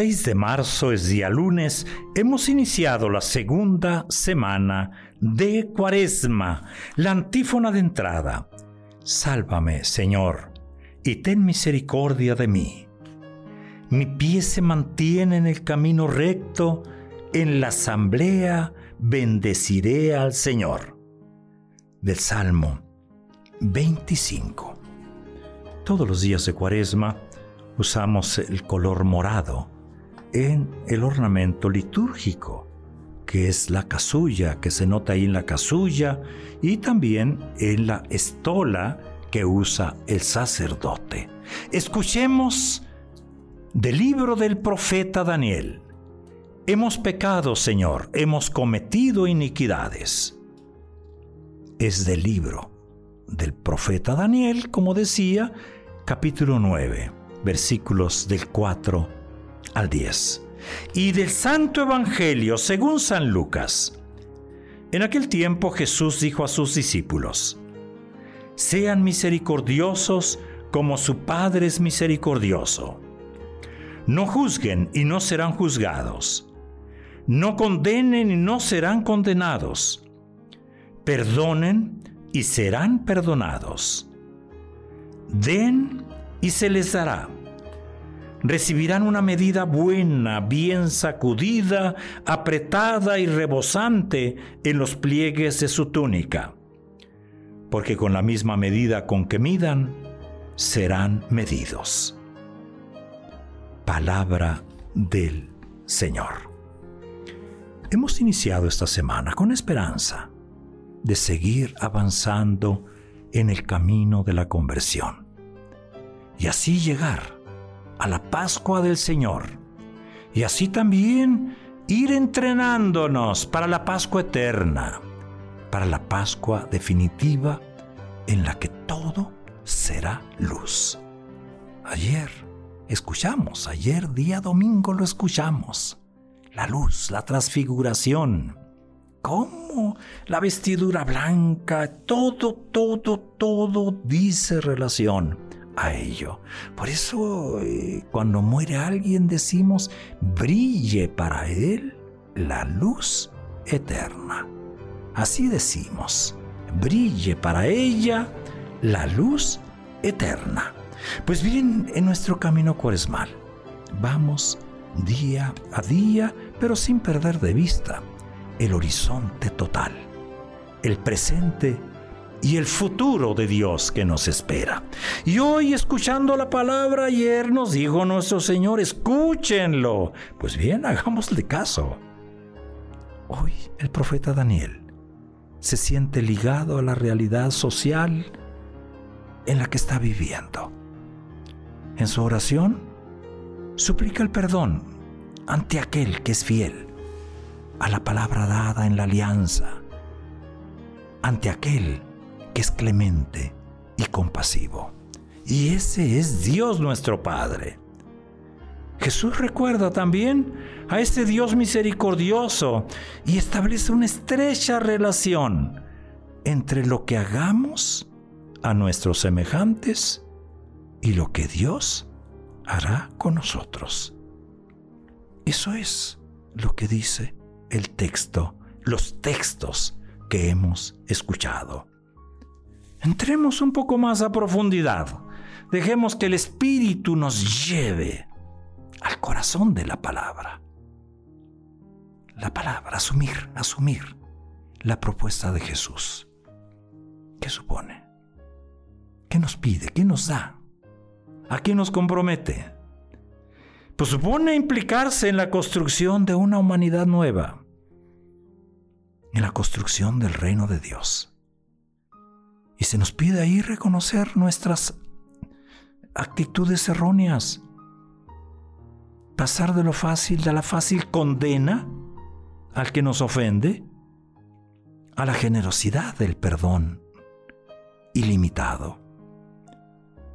6 de marzo es día lunes, hemos iniciado la segunda semana de Cuaresma, la antífona de entrada. Sálvame, Señor, y ten misericordia de mí. Mi pie se mantiene en el camino recto, en la asamblea bendeciré al Señor. Del Salmo 25. Todos los días de Cuaresma usamos el color morado en el ornamento litúrgico, que es la casulla, que se nota ahí en la casulla, y también en la estola que usa el sacerdote. Escuchemos del libro del profeta Daniel. Hemos pecado, Señor, hemos cometido iniquidades. Es del libro del profeta Daniel, como decía, capítulo 9, versículos del 4 al 10. Y del Santo Evangelio según San Lucas. En aquel tiempo Jesús dijo a sus discípulos, Sean misericordiosos como su Padre es misericordioso. No juzguen y no serán juzgados. No condenen y no serán condenados. Perdonen y serán perdonados. Den y se les dará recibirán una medida buena, bien sacudida, apretada y rebosante en los pliegues de su túnica. Porque con la misma medida con que midan, serán medidos. Palabra del Señor. Hemos iniciado esta semana con esperanza de seguir avanzando en el camino de la conversión y así llegar a la Pascua del Señor. Y así también ir entrenándonos para la Pascua eterna, para la Pascua definitiva en la que todo será luz. Ayer escuchamos, ayer día domingo lo escuchamos. La luz, la transfiguración. ¿Cómo? La vestidura blanca, todo, todo, todo dice relación a ello. Por eso eh, cuando muere alguien decimos, brille para él la luz eterna. Así decimos, brille para ella la luz eterna. Pues bien, en nuestro camino cuaresmal, vamos día a día, pero sin perder de vista el horizonte total, el presente y el futuro de Dios que nos espera. Y hoy escuchando la palabra, ayer nos dijo nuestro Señor, escúchenlo. Pues bien, hagámosle caso. Hoy el profeta Daniel se siente ligado a la realidad social en la que está viviendo. En su oración, suplica el perdón ante aquel que es fiel a la palabra dada en la alianza, ante aquel que es clemente y compasivo. Y ese es Dios nuestro Padre. Jesús recuerda también a este Dios misericordioso y establece una estrecha relación entre lo que hagamos a nuestros semejantes y lo que Dios hará con nosotros. Eso es lo que dice el texto, los textos que hemos escuchado. Entremos un poco más a profundidad. Dejemos que el Espíritu nos lleve al corazón de la palabra. La palabra, asumir, asumir la propuesta de Jesús. ¿Qué supone? ¿Qué nos pide? ¿Qué nos da? ¿A qué nos compromete? Pues supone implicarse en la construcción de una humanidad nueva, en la construcción del reino de Dios. Y se nos pide ahí reconocer nuestras actitudes erróneas, pasar de lo fácil, de la fácil condena al que nos ofende, a la generosidad del perdón ilimitado.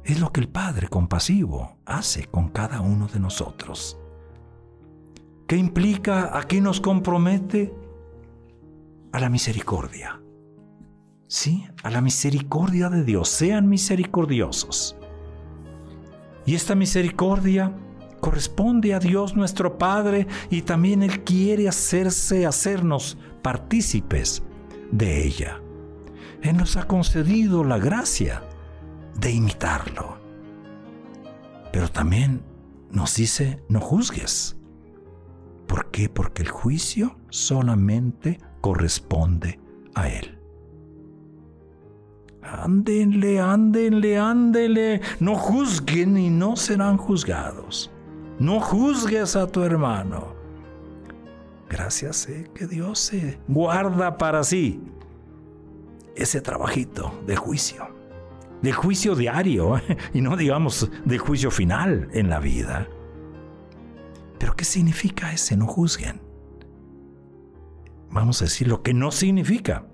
Es lo que el Padre compasivo hace con cada uno de nosotros. ¿Qué implica? ¿A qué nos compromete? A la misericordia. Sí, a la misericordia de Dios. Sean misericordiosos. Y esta misericordia corresponde a Dios nuestro Padre y también Él quiere hacerse, hacernos partícipes de ella. Él nos ha concedido la gracia de imitarlo. Pero también nos dice, no juzgues. ¿Por qué? Porque el juicio solamente corresponde a Él. Ándenle, ándenle, ándenle. No juzguen y no serán juzgados. No juzgues a tu hermano. Gracias, eh, que Dios se guarda para sí ese trabajito de juicio. De juicio diario y no digamos de juicio final en la vida. Pero ¿qué significa ese no juzguen? Vamos a decir lo que no significa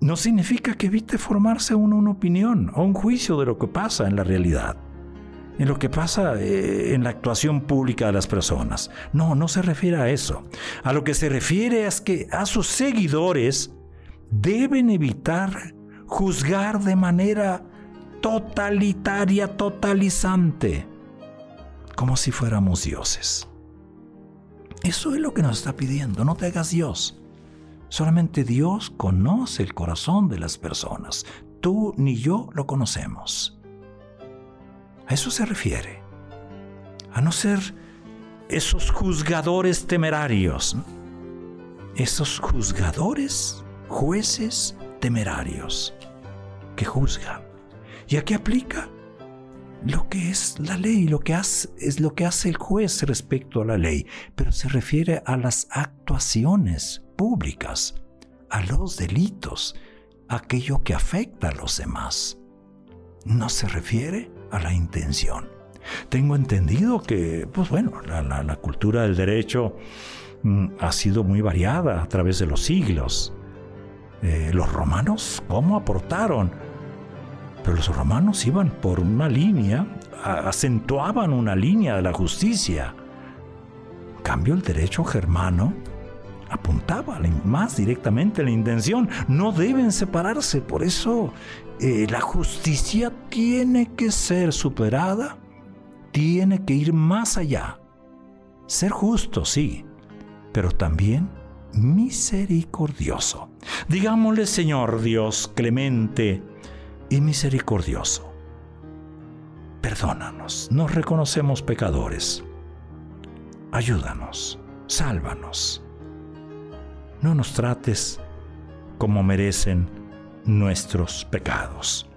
no significa que evite formarse uno una opinión o un juicio de lo que pasa en la realidad, en lo que pasa eh, en la actuación pública de las personas. No, no se refiere a eso. A lo que se refiere es que a sus seguidores deben evitar juzgar de manera totalitaria, totalizante, como si fuéramos dioses. Eso es lo que nos está pidiendo, no te hagas Dios. Solamente Dios conoce el corazón de las personas. Tú ni yo lo conocemos. A eso se refiere. A no ser esos juzgadores temerarios. Esos juzgadores, jueces temerarios que juzgan. ¿Y a qué aplica? Lo que es la ley, lo que hace, es lo que hace el juez respecto a la ley, pero se refiere a las actuaciones públicas, a los delitos, aquello que afecta a los demás. No se refiere a la intención. Tengo entendido que, pues bueno, la, cultura del derecho mm, ha sido muy variada a través de los siglos. Eh, los romanos, ¿cómo aportaron? Pero los romanos iban por una línea, acentuaban una línea de la justicia. En cambio, el derecho germano apuntaba más directamente a la intención. No deben separarse, por eso eh, la justicia tiene que ser superada, tiene que ir más allá. Ser justo, sí, pero también misericordioso. Digámosle, Señor Dios clemente y misericordioso. Perdónanos, nos reconocemos pecadores. Ayúdanos, sálvanos no nos trates como merecen nuestros pecados.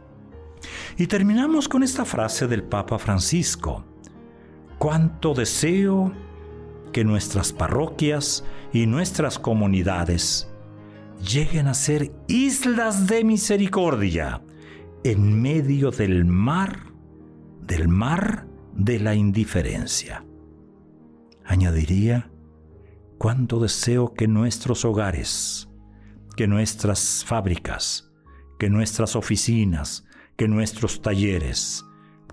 Y terminamos con esta frase del Papa Francisco. Cuánto deseo que nuestras parroquias y nuestras comunidades lleguen a ser islas de misericordia en medio del mar, del mar de la indiferencia. Añadiría, cuánto deseo que nuestros hogares, que nuestras fábricas, que nuestras oficinas, que nuestros talleres,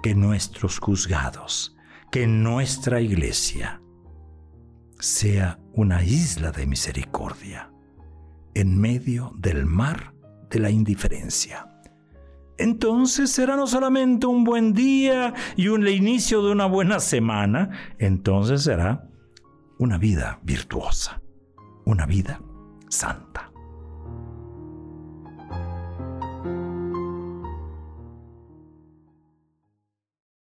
que nuestros juzgados, que nuestra iglesia sea una isla de misericordia en medio del mar de la indiferencia. Entonces será no solamente un buen día y un inicio de una buena semana, entonces será una vida virtuosa, una vida santa.